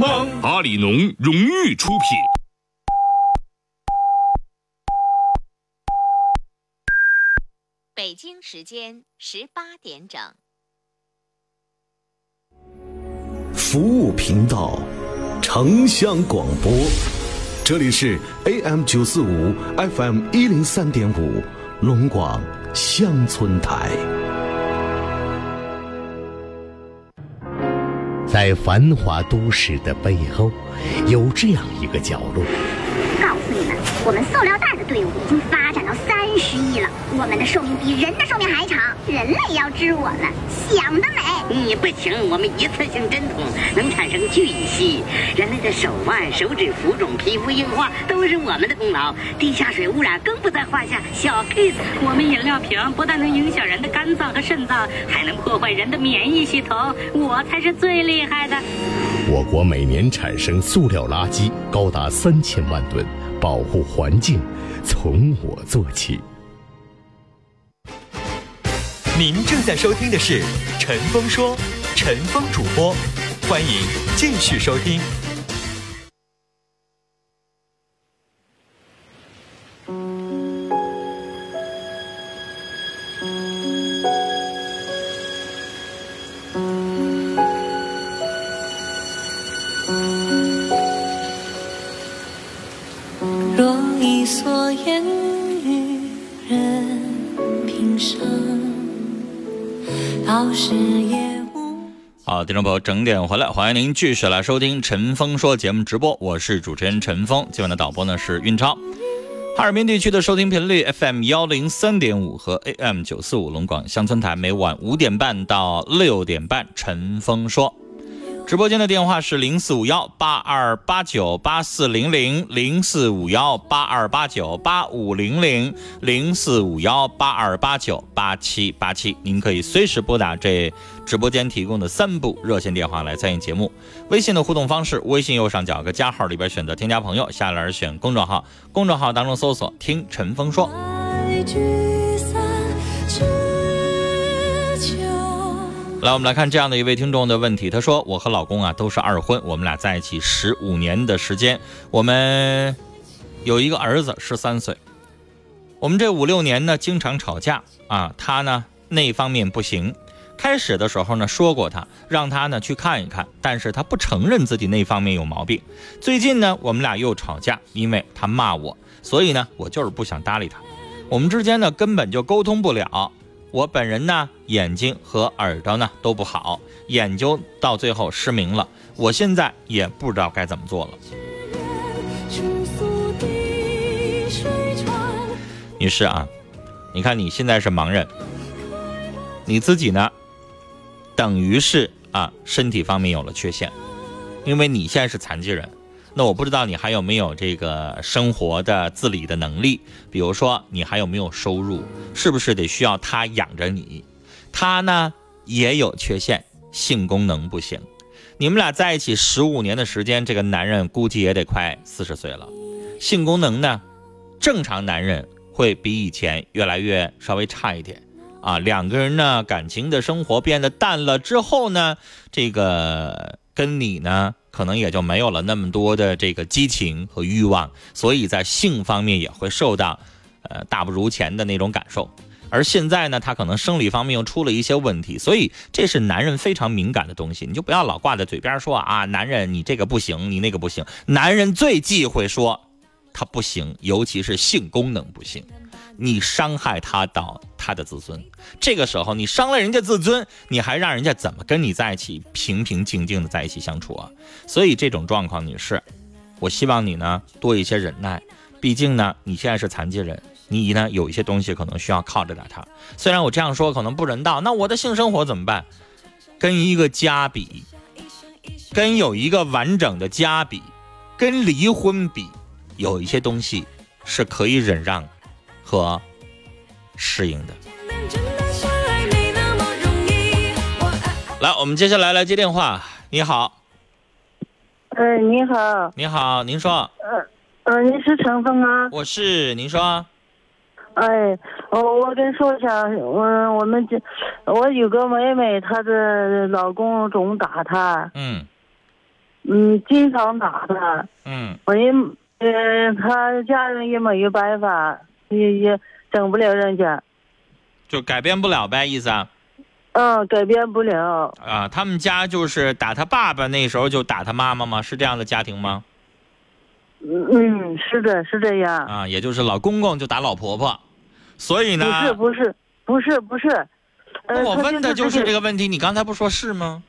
帮，阿里农荣誉出品。北京时间十八点整。服务频道，城乡广播，这里是 AM 九四五 FM 一零三点五龙广乡村台。在繁华都市的背后，有这样一个角落。告诉你们，我们塑料袋的队伍已经发展到三十亿了，我们的寿命比人的寿命还长。人类要治我们，想得美！你不行，我们一次性针筒能产生巨细，人类的手腕、手指浮肿、皮肤硬化都是我们的功劳。地下水污染更不在话下，小 case。我们饮料瓶不但能影响人的肝脏和肾脏，还能破坏人的免疫系统，我才是最厉害的。我国每年产生塑料垃圾高达三千万吨，保护环境从我做起。您正在收听的是《陈峰说》，陈峰主播，欢迎继续收听。众朋友，整点回来，欢迎您继续来收听陈峰说节目直播，我是主持人陈峰，今晚的导播呢是运超。哈尔滨地区的收听频率 FM 幺零三点五和 AM 九四五龙广乡村台，每晚五点半到六点半，陈峰说。直播间的电话是零四五幺八二八九八四零零零四五幺八二八九八五零零零四五幺八二八九八七八七，您可以随时拨打这直播间提供的三部热线电话来参与节目。微信的互动方式，微信右上角个加号里边选择添加朋友，下栏选公众号，公众号当中搜索“听陈峰说”。来，我们来看这样的一位听众的问题，他说：“我和老公啊都是二婚，我们俩在一起十五年的时间，我们有一个儿子十三岁。我们这五六年呢经常吵架啊，他呢那方面不行。开始的时候呢说过他，让他呢去看一看，但是他不承认自己那方面有毛病。最近呢我们俩又吵架，因为他骂我，所以呢我就是不想搭理他。我们之间呢根本就沟通不了。”我本人呢，眼睛和耳朵呢都不好，眼睛到最后失明了。我现在也不知道该怎么做了。女士啊，你看你现在是盲人，你自己呢，等于是啊身体方面有了缺陷，因为你现在是残疾人。那我不知道你还有没有这个生活的自理的能力，比如说你还有没有收入，是不是得需要他养着你？他呢也有缺陷，性功能不行。你们俩在一起十五年的时间，这个男人估计也得快四十岁了，性功能呢，正常男人会比以前越来越稍微差一点啊。两个人呢感情的生活变得淡了之后呢，这个跟你呢。可能也就没有了那么多的这个激情和欲望，所以在性方面也会受到，呃，大不如前的那种感受。而现在呢，他可能生理方面又出了一些问题，所以这是男人非常敏感的东西，你就不要老挂在嘴边说啊，男人你这个不行，你那个不行。男人最忌讳说他不行，尤其是性功能不行。你伤害他到他的自尊，这个时候你伤了人家自尊，你还让人家怎么跟你在一起平平静静的在一起相处啊？所以这种状况，女士，我希望你呢多一些忍耐，毕竟呢你现在是残疾人，你呢有一些东西可能需要靠着点他。虽然我这样说可能不人道，那我的性生活怎么办？跟一个家比，跟有一个完整的家比，跟离婚比，有一些东西是可以忍让。和适应的。来，我们接下来来接电话。你好，嗯，你好，你好，您说，嗯嗯，你是陈峰吗？我是，您说，哎，我我跟你说一下，我我们这我有个妹妹，她的老公总打她，嗯，嗯，经常打她，嗯，我也，呃，她家人也没有办法，也也整不了人家，就改变不了呗，意思啊。嗯，改变不了。啊，他们家就是打他爸爸那时候就打他妈妈吗？是这样的家庭吗？嗯嗯，是的，是这样。啊，也就是老公公就打老婆婆，所以呢，不是不是不是不是，呃，我问的就是这个，问题，你刚才不说是吗？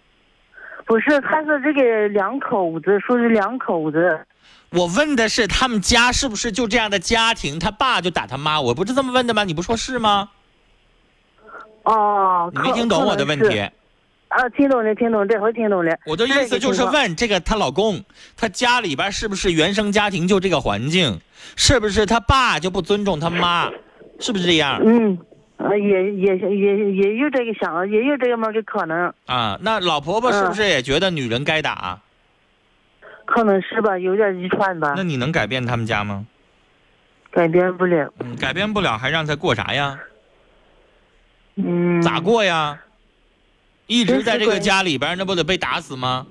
不是，他是这个两口子，说是两口子。我问的是他们家是不是就这样的家庭？他爸就打他妈，我不是这么问的吗？你不说是吗？哦，你没听懂我的问题。啊，听懂了，听懂了，这回听懂了。我的意思就是问这个她老公，她家里边是不是原生家庭就这个环境？是不是他爸就不尊重他妈？是不是这样？嗯，呃，也也也也有这个想，也有这么个可能，啊，那老婆婆是不是也觉得女人该打？可能是吧，有点遗传吧那，你能改变他们家吗？改变不了。嗯，改变不了，还让他过啥呀？嗯，咋？过呀？一直在这个家里边，那不得被打死吗？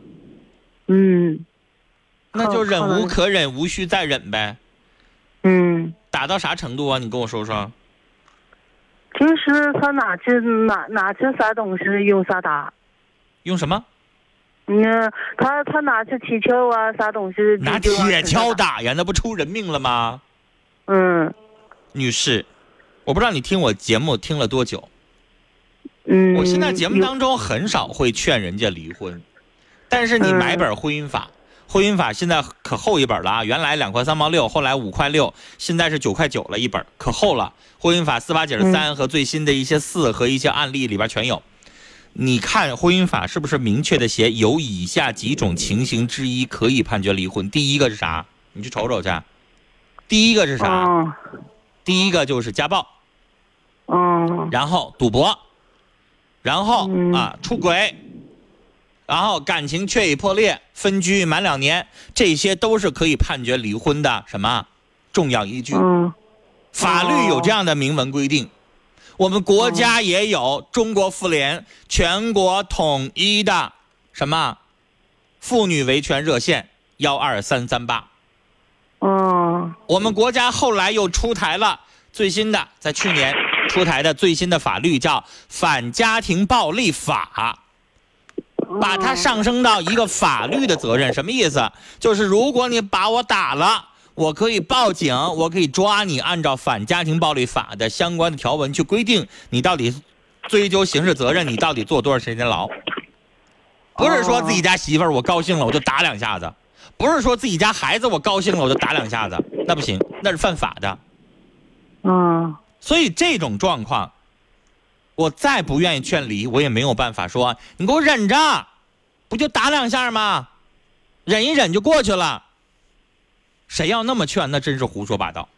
嗯那就忍无可忍，无需再忍呗。嗯，打到啥程度啊？你跟我说说。平时他哪吃哪哪吃啥东西用啥打。用什么？嗯，他他拿起铁锹啊，啥东西拿铁锹。打呀？那不出人命了吗？嗯女士，我不知道你听我节目听了多久。嗯。我现在节目当中很少会劝人家离婚，但是你嗯买本婚姻法，婚姻法现在可厚一本了啊！原来两块三毛六，后来五块六，现在是九块九了一本，可厚了。婚姻法四八解嗯三和最新的一些四和一些案例里边全有。你看婚姻法是不是明确的写有以下几种情形之一可以判决离婚？第一个是啥？你去瞅瞅去。第一个是啥？哦第一个就是家暴。哦然后赌博，然后、嗯啊出轨，然后感情确已破裂，分居满两年，这些都是可以判决离婚的什么重要依据。嗯法律有这样的明文规定，我们国家也有中国妇联全国统一的什么妇女维权热线幺二三三八。哦我们国家后来又出台了最新的，在去年出台的最新的法律叫《反家庭暴力法》，把它上升到一个法律的责任。什么意思？就是如果你把我打了，我可以报警，我可以抓你，按照《反家庭暴力法》的相关的条文去规定你到底追究刑事责任，你到底坐多少时间牢。不是说自己家媳妇儿我高兴了我就打两下子，不是说自己家孩子我高兴了我就打两下子，那不行，那是犯法的。嗯所以这种状况，我再不愿意劝离，我也没有办法说你给我忍着，不就打两下吗？忍一忍就过去了。谁要那么劝，那真是胡说八道。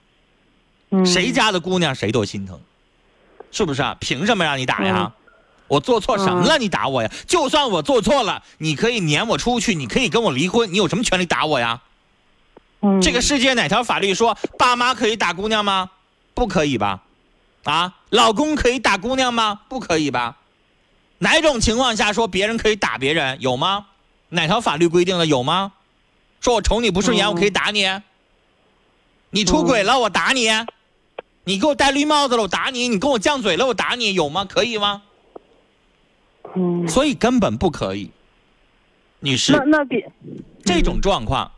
嗯。谁家的姑娘谁都心疼，是不是啊？凭什么让你打呀？我做错什么了？你打我呀？就算我做错了，你可以撵我出去，你可以跟我离婚，你有什么权利打我呀？嗯这个世界哪条法律说爸妈可以打姑娘吗？不可以吧？啊，老公可以打姑娘吗？不可以吧？哪种情况下说别人可以打别人？有吗？哪条法律规定的有吗？说我瞅你不顺眼，嗯我可以打你。你出轨了，我打你。你给我戴绿帽子了，我打你。你跟我犟嘴了，我打你，有吗？可以吗？嗯，所以根本不可以。女士，那那别这种状况，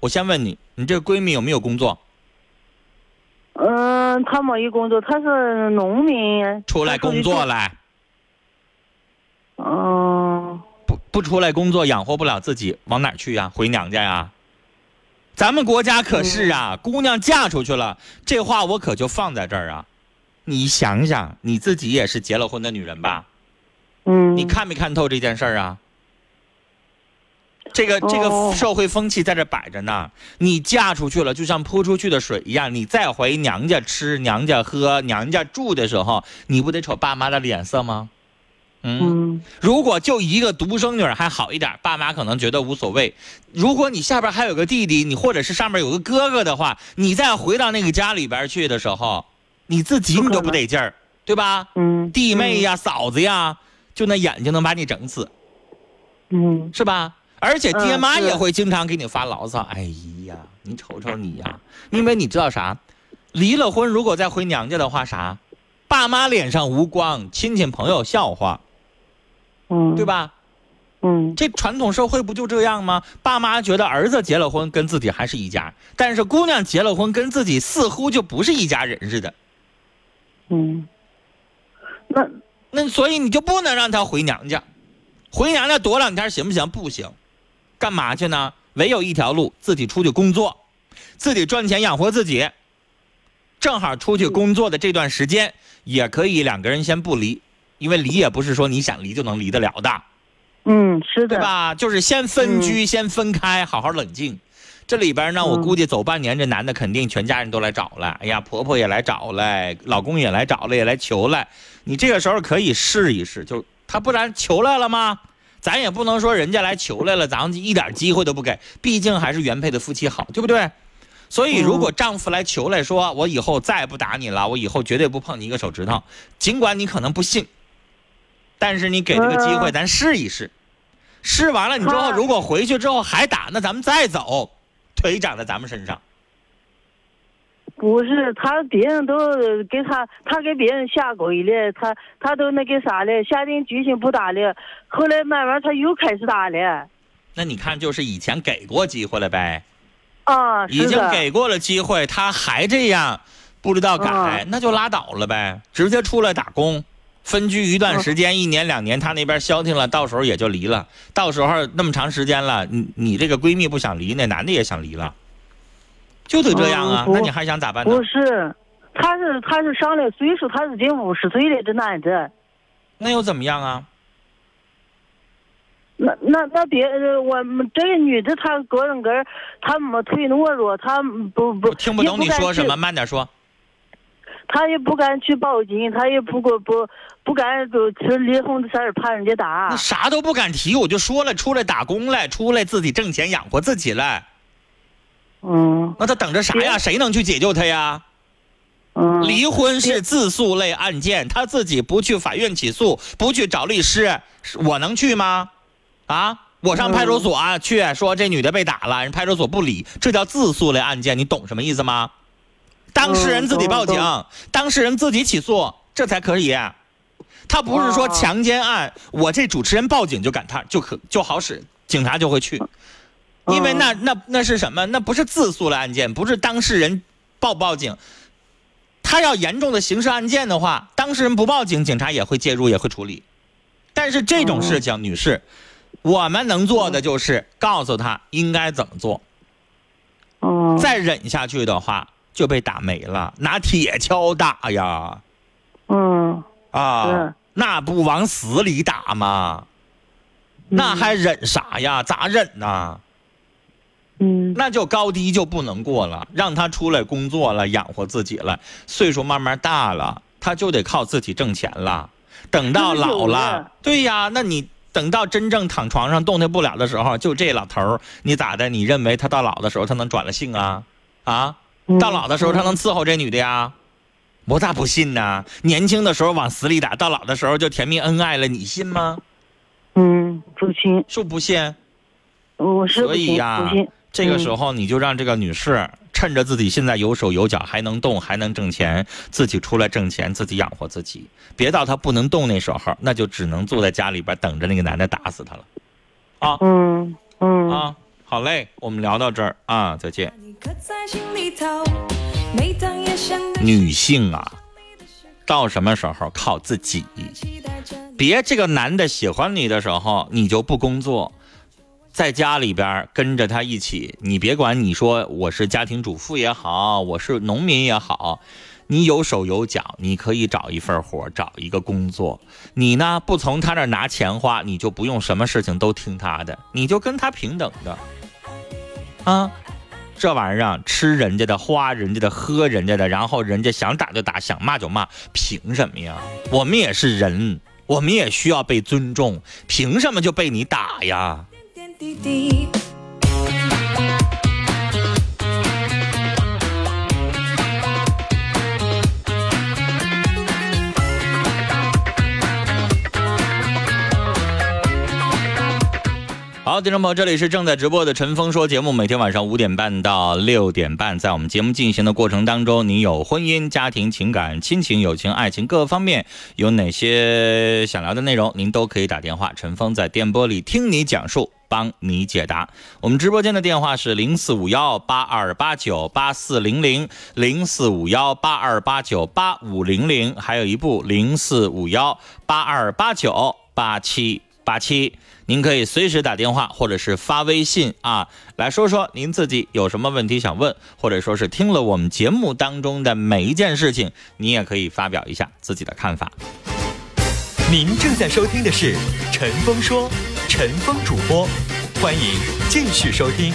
我先问你，你这个闺蜜有没有工作？嗯，她没有工作，她是农民。出来工作。来，嗯不不出来工作养活不了自己，往哪儿去呀？回娘家呀？咱们国家可是啊，姑娘嫁出去了，这话我可就放在这儿啊。你想想，你自己也是结了婚的女人吧？嗯。你看没看透这件事儿啊？这个这个哦社会风气在这摆着呢。你嫁出去了，就像泼出去的水一样。你再回娘家吃、娘家喝、娘家住的时候，你不得瞅爸妈的脸色吗？嗯，嗯如果就一个独生女儿还好一点，爸妈可能觉得无所谓。如果你下边还有个弟弟，你或者是上面有个哥哥的话，你再回到那个家里边去的时候，你自己你都不得劲儿，对吧？嗯。弟妹呀、嫂子呀，就那眼睛能把你整死，嗯是吧？而且爹妈也会经常给你发牢骚。哎呀，你瞅瞅你呀，因为你知道啥？离了婚如果再回娘家的话，啥？爸妈脸上无光，亲戚朋友笑话，嗯，对？吧？嗯这传统社会不就这样吗？爸妈觉得儿子结了婚跟自己还是一家，但是姑娘结了婚跟自己似乎就不是一家人似的。嗯，那那所以你就不能让她回娘家，回娘家躲两天行不行？不行，干嘛去呢？唯有一条路，自己出去工作，自己赚钱养活自己。正好出去工作的这段时间，也可以两个人先不离，因为离也不是说你想离就能离得了的。嗯是的，对吧？就是先分居，先分开，好好冷静。这里边呢，我嗯估计走半年，这男的肯定全家人都来找了。哎呀，婆婆也来找了，老公也来找了，也来求了。你这个时候可以试一试，就他不然求来了吗？咱也不能说人家来求来了，咱们一点机会都不给，毕竟还是原配的夫妻好，对不对？所以，如果丈夫来求来说，我以后再也不打你了，我以后绝对不碰你一个手指头，尽管你可能不信，但是你给这个机会，嗯咱试一试。试完了你之后，如果回去之后还打，那咱们再走，腿长在咱们身上。不是他，别人都给他，他给别人下跪了，他他都那个啥了，下定决心不打了。后来慢慢他又开始打了。那你看，就是以前给过机会了呗，啊，已经给过了机会，他还这样，不知道改，嗯那就拉倒了呗，直接出来打工，分居一段时嗯间，一年两年，他那边消停了，到时候也就离了。到时候那么长时间了，你你这个闺蜜不想离，那男的也想离了，就得这样啊。嗯那你还想咋办呢不？是，他是他是上了岁数，他已经五十岁了，这男的。那又怎么样啊？那那那别，呃我们这个女的她个人个人，她没忒懦弱，她不不我听不懂你说什么，慢点说。她也不敢去报警，他也不过不不敢就提离婚的事儿，怕人家打那。啥都不敢提，我就说了，出来打工来，出来自己挣钱养活自己来。嗯那他等着啥呀？谁能去解救他呀？嗯。离婚是自诉类案件，他自己不去法院起诉，不去找律师，我能去吗？啊，我上派出所、啊去说这女的被打了，人派出所不理，这叫自诉类案件，你懂什么意思吗？当事人自己报警，嗯当事人自己起诉，这才可以。他不是说哦强奸案，我这主持人报警就赶他就可就好使，警察就会去，因为那那那是什么？那不是自诉的案件，不是当事人报不报警。他要严重的刑事案件的话，当事人不报警，警察也会介入，也会处理。但是这种事情，女士，我们能做的就是告诉他应该怎么做。嗯。再忍下去的话，就被打没了，拿铁锹打呀！嗯啊，那不往死里打吗？那还忍啥呀？咋忍呢？嗯那就高低就不能过了，让他出来工作了，养活自己了，岁数慢慢大了，他就得靠自己挣钱了。等到老了了，对呀，那你等到真正躺床上动弹不了的时候，就这老头儿，你咋的？你认为他到老的时候他能转了性啊？啊，嗯到老的时候他能伺候这女的呀？我咋不信呢？年轻的时候往死里打，到老的时候就甜蜜恩爱了，你信吗？嗯，不信，是不信？我是不信，所以呀。这个嗯时候你就让这个女士趁着自己现在有手有脚，还能动，还能挣钱，自己出来挣钱，自己养活自己。别到她不能动那时候，那就只能坐在家里边等着那个男的打死她了。啊嗯嗯啊，好嘞，我们聊到这儿啊，再见。女性啊，到什么时候靠自己？别这个男的喜欢你的时候，你就不工作，在家里边跟着他一起。你别管你说我是家庭主妇也好，我是农民也好，你有手有脚，你可以找一份活，找一个工作。你呢不从他那儿拿钱花，你就不用什么事情都听他的，你就跟他平等的啊。这玩意儿，吃人家的，花人家的，喝人家的，然后人家想打就打，想骂就骂，凭什么呀？我们也是人，我们也需要被尊重，凭什么就被你打呀？点点滴滴。好，听众朋友，这里是正在直播的《陈峰说》节目，每天晚上五点半到六点半，在我们节目进行的过程当中，你有婚姻、家庭、情感、亲情、友情、爱情各方面有哪些想聊的内容，您都可以打电话，陈峰在电波里听你讲述，帮你解答。我们直播间的电话是零四五幺八二八九八四零零零四五幺八二八九八五零零，还有一部零四五幺八二八九八七八七。您可以随时打电话，或者是发微信啊，来说说您自己有什么问题想问，或者说是听了我们节目当中的每一件事情，你也可以发表一下自己的看法。您正在收听的是《陈峰说》，陈峰主播，欢迎继续收听。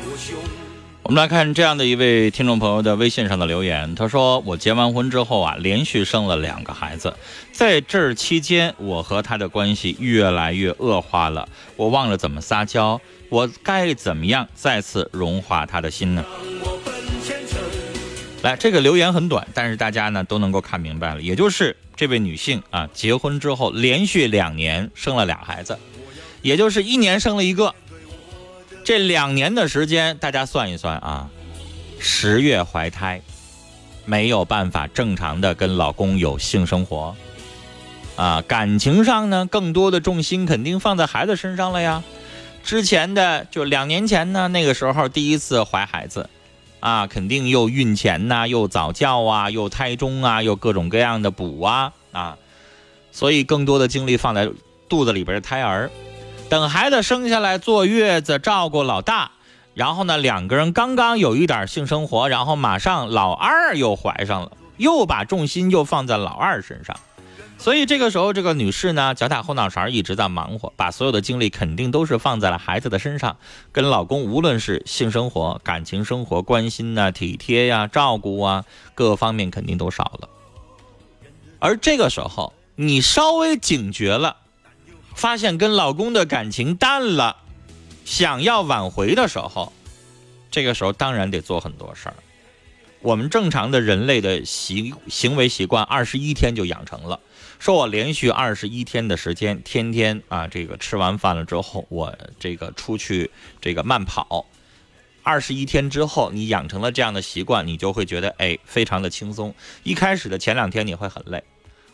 我。们来看这样的一位听众朋友的微信上的留言，他说：“我结完婚之后啊，连续生了两个孩子，在这期间，我和他的关系越来越恶化了，我忘了怎么撒娇，我该怎么样再次融化他的心呢？”来，这个留言很短，但是大家呢都能够看明白了，也就是这位女性啊，结婚之后连续两年生了俩孩子，也就是一年生了一个。这两年的时间，大家算一算啊，十月怀胎，没有办法正常的跟老公有性生活，啊，感情上呢，更多的重心肯定放在孩子身上了呀。之前的就两年前呢，那个时候第一次怀孩子，啊，肯定又孕前呐，又早教啊，又胎中啊，又各种各样的补啊啊，所以更多的精力放在肚子里边的胎儿。等孩子生下来坐月子照顾老大，然后呢，两个人刚刚有一点性生活，然后马上老二又怀上了，又把重心又放在老二身上，所以这个时候这个女士呢，脚打后脑勺一直在忙活，把所有的精力肯定都是放在了孩子的身上，跟老公无论是性生活、感情生活、关心呐、体贴呀、照顾啊，各方面肯定都少了。而这个时候你稍微警觉了。发现跟老公的感情淡了，想要挽回的时候，这个时候当然得做很多事儿。我们正常的人类的习行为习惯，二十一天就养成了。说我连续二十一天的时间，天天啊，这个吃完饭了之后，我这个出去这个慢跑。二十一天之后，你养成了这样的习惯，你就会觉得哎，非常的轻松。一开始的前两天你会很累，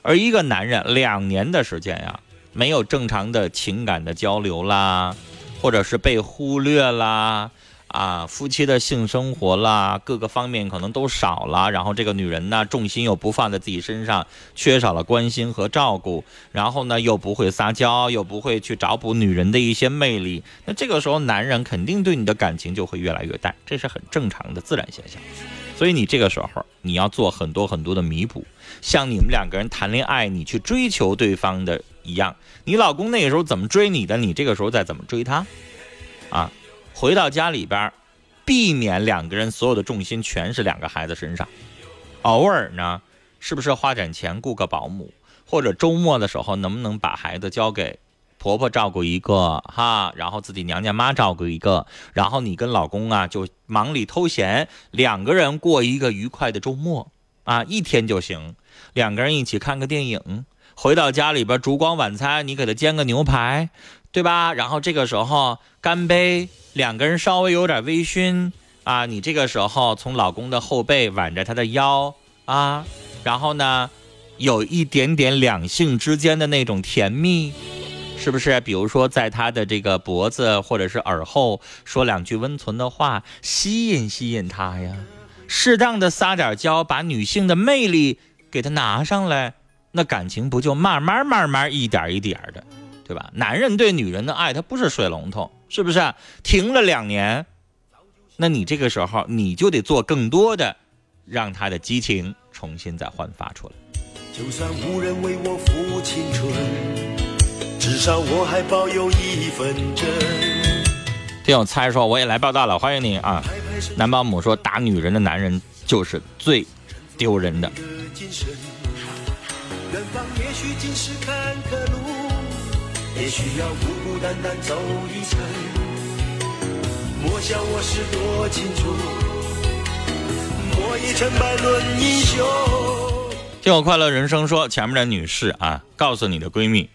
而一个男人两年的时间呀。没有正常的情感的交流啦，或者是被忽略啦，啊，夫妻的性生活啦，各个方面可能都少了。然后这个女人呢，重心又不放在自己身上，缺少了关心和照顾。然后呢，又不会撒娇，又不会去找补女人的一些魅力。那这个时候，男人肯定对你的感情就会越来越淡，这是很正常的自然现象。所以你这个时候，你要做很多很多的弥补。像你们两个人谈恋爱，你去追求对方的。一样，你老公那个时候怎么追你的，你这个时候再怎么追他，啊，回到家里边，避免两个人所有的重心全是两个孩子身上，偶尔呢，是不是花点钱雇个保姆，或者周末的时候能不能把孩子交给婆婆照顾一个？哈，然后自己娘家妈照顾一个，然后你跟老公啊就忙里偷闲，两个人过一个愉快的周末。啊，一天就行，两个人一起看个电影。回到家里边烛光晚餐，你给他煎个牛排，对吧？然后这个时候干杯，两个人稍微有点微醺啊，你这个时候从老公的后背挽着他的腰啊，然后呢，有一点点两性之间的那种甜蜜。是不是？比如说，在他的这个脖子或者是耳后说两句温存的话，吸引吸引他呀。适当的撒点娇，把女性的魅力给他拿上来，那感情不就慢慢慢慢一点一点的，对吧？男人对女人的爱，他不是水龙头，是不是？停了两年，那你这个时候你就得做更多的，让他的激情重新再焕发出来。就算无人为我付青春，至少我还保有一份真。听友猜说我也来报道了，欢迎你啊！男保姆说打女人的男人就是最丢人的。远方也许尽是坎坷路，也许要孤孤单单走一程。莫笑我是多情处，莫以成败论英雄。听我快乐人生说，前面的女士啊，告诉你的闺蜜，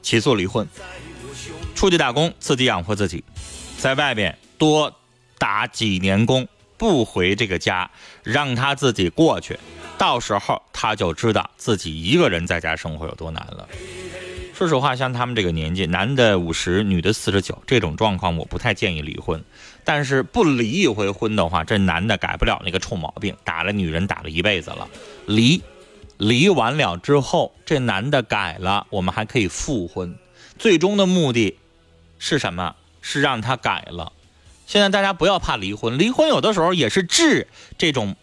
起诉离婚，出去打工，自己养活自己。在外边多打几年工，不回这个家，让他自己过去，到时候他就知道自己一个人在家生活有多难了。说实话，像他们这个年纪，男的五十，女的四十九，这种状况我不太建议离婚。但是不离一回婚的话，这男的改不了那个臭毛病，打了女人打了一辈子了。离，离完了之后，这男的改了，我们还可以复婚。最终的目的是什么？是让他改了。现在大家不要怕离婚，离婚有的时候也是治这种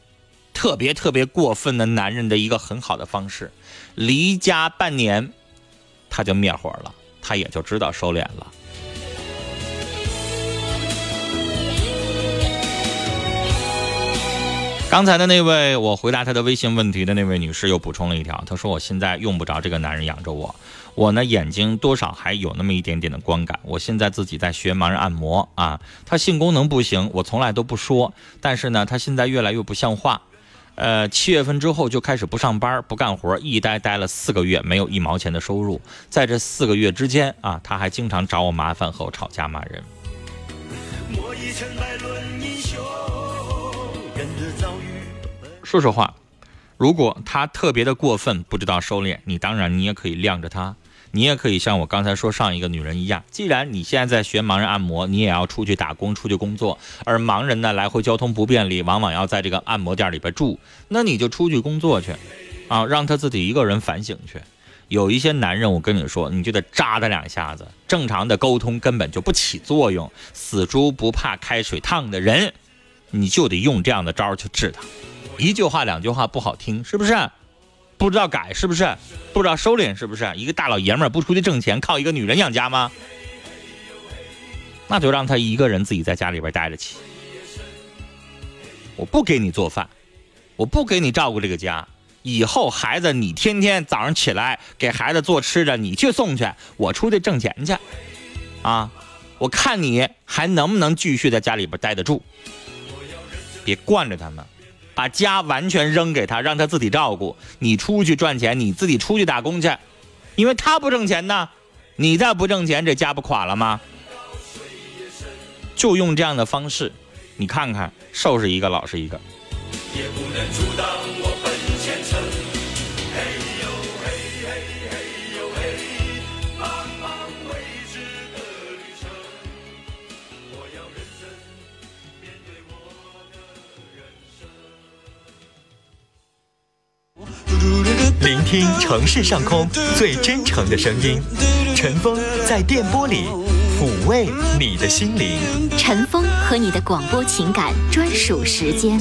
特别特别过分的男人的一个很好的方式。离家半年，他就灭火了，他也就知道收敛了。刚才的那位，我回答他的微信问题的那位女士又补充了一条，她说：“我现在用不着这个男人养着我。”我呢，眼睛多少还有那么一点点的光感。我现在自己在学盲人按摩啊，他性功能不行，我从来都不说。但是呢，他现在越来越不像话。呃，七月份之后就开始不上班、不干活，一待待了四个月，没有一毛钱的收入。在这四个月之间啊，他还经常找我麻烦和我吵架骂人。说实话，如果他特别的过分，不知道收敛，你当然你也可以晾着他。你也可以像我刚才说上一个女人一样，既然你现在在学盲人按摩，你也要出去打工、出去工作，而盲人呢来回交通不便利，往往要在这个按摩店里边住，那你就出去工作去，啊，让他自己一个人反省去。有一些男人，我跟你说，你就得扎他两下子，正常的沟通根本就不起作用。死猪不怕开水烫的人，你就得用这样的招去治他。一句话两句话不好听，是不是？不知道改是不是？不知道收敛是不是？一个大老爷们不出去挣钱，靠一个女人养家吗？那就让他一个人自己在家里边待着去。我不给你做饭，我不给你照顾这个家。以后孩子你天天早上起来给孩子做吃的，你去送去，我出去挣钱去。啊，我看你还能不能继续在家里边待得住？别惯着他们。把家完全扔给他，让他自己照顾。你出去赚钱，你自己出去打工去，因为他不挣钱呢。你再不挣钱，这家不垮了吗？就用这样的方式，你看看，瘦是一个，老实一个。也不能阻挡聆听城市上空最真诚的声音，陈峰在电波里抚慰你的心灵。陈峰和你的广播情感专属时间。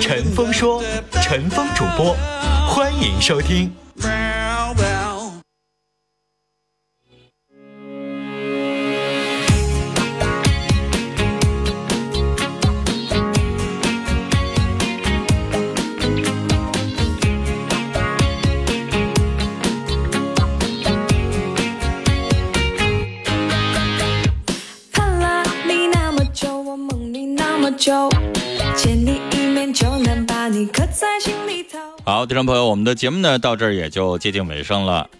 陈峰说，陈峰主播，欢迎收听。听众朋友，我们的节目呢到这儿也就接近尾声了。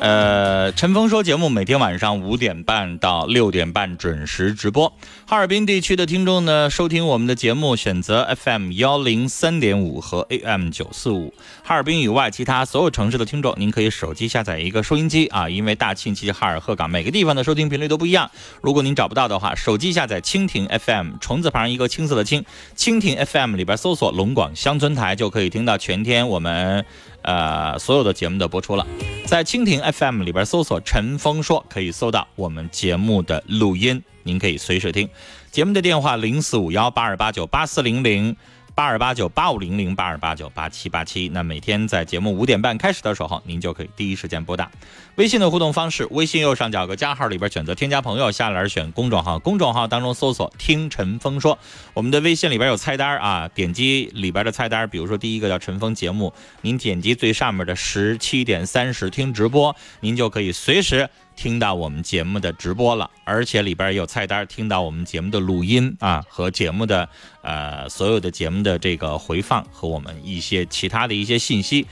呃，陈峰说节目每天晚上五点半到六点半准时直播。哈尔滨地区的听众呢，收听我们的节目选择 FM 幺零三点五和 AM 九四五。哈尔滨以外其他所有城市的听众，您可以手机下载一个收音机啊，因为大庆、齐齐哈尔、鹤岗每个地方的收听频率都不一样。如果您找不到的话，手机下载蜻蜓 FM，虫字旁一个青色的青，蜻蜓 FM 里边搜索龙广乡村台，就可以听到全天我们。呃，所有的节目的播出了，在蜻蜓 FM 里边搜索“陈峰说”，可以搜到我们节目的录音，您可以随时听。节目的电话零四五幺八二八九八四零零。八二八九八五零零八二八九八七八七，那每天在节目五点半开始的时候，您就可以第一时间拨打。微信的互动方式，微信右上角有个加号里边选择添加朋友，下栏选公众号，公众号当中搜索听陈峰说。我们的微信里边有菜单啊，点击里边的菜单，比如说第一个叫陈峰节目，您点击最上面的十七点三十听直播，您就可以随时。听到我们节目的直播了，而且里边有菜单，听到我们节目的录音啊和节目的呃所有的节目的这个回放和我们一些其他的一些信息，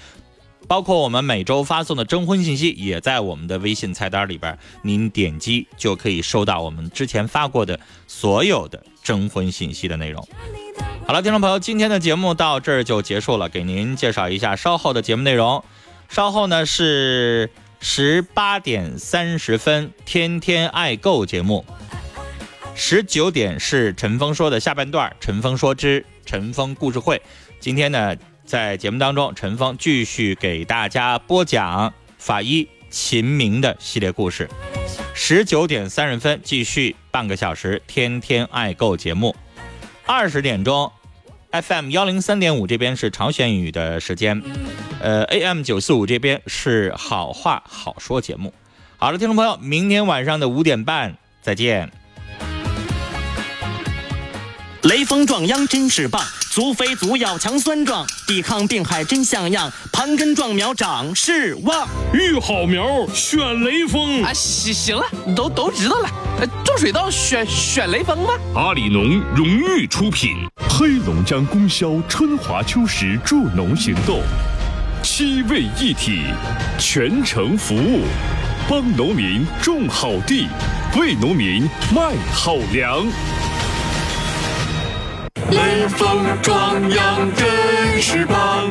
包括我们每周发送的征婚信息，也在我们的微信菜单里边，您点击就可以收到我们之前发过的所有的征婚信息的内容。好了，听众朋友，今天的节目到这儿就结束了，给您介绍一下稍后的节目内容。稍后呢是。十八点三十分，天天爱购节目。十九点是陈峰说的下半段，陈峰说之陈峰故事会。今天呢，在节目当中，陈峰继续给大家播讲法医秦明的系列故事。十九点三十分，继续半个小时天天爱购节目。二十点钟。FM 幺零三点五这边是朝鲜语的时间，呃，AM 九四五这边是好话好说节目。好了，听众朋友，明天晚上的五点半再见。雷锋壮秧真是棒，足肥足要强酸壮，抵抗病害真像样，盘根壮苗长势旺。育好苗选雷锋啊！行行了，都都知道了。种水稻选选雷锋吧？阿里农荣誉出品。黑龙江供销春华秋实助农行动，七位一体，全程服务，帮农民种好地，为农民卖好粮。雷锋壮阳真是棒，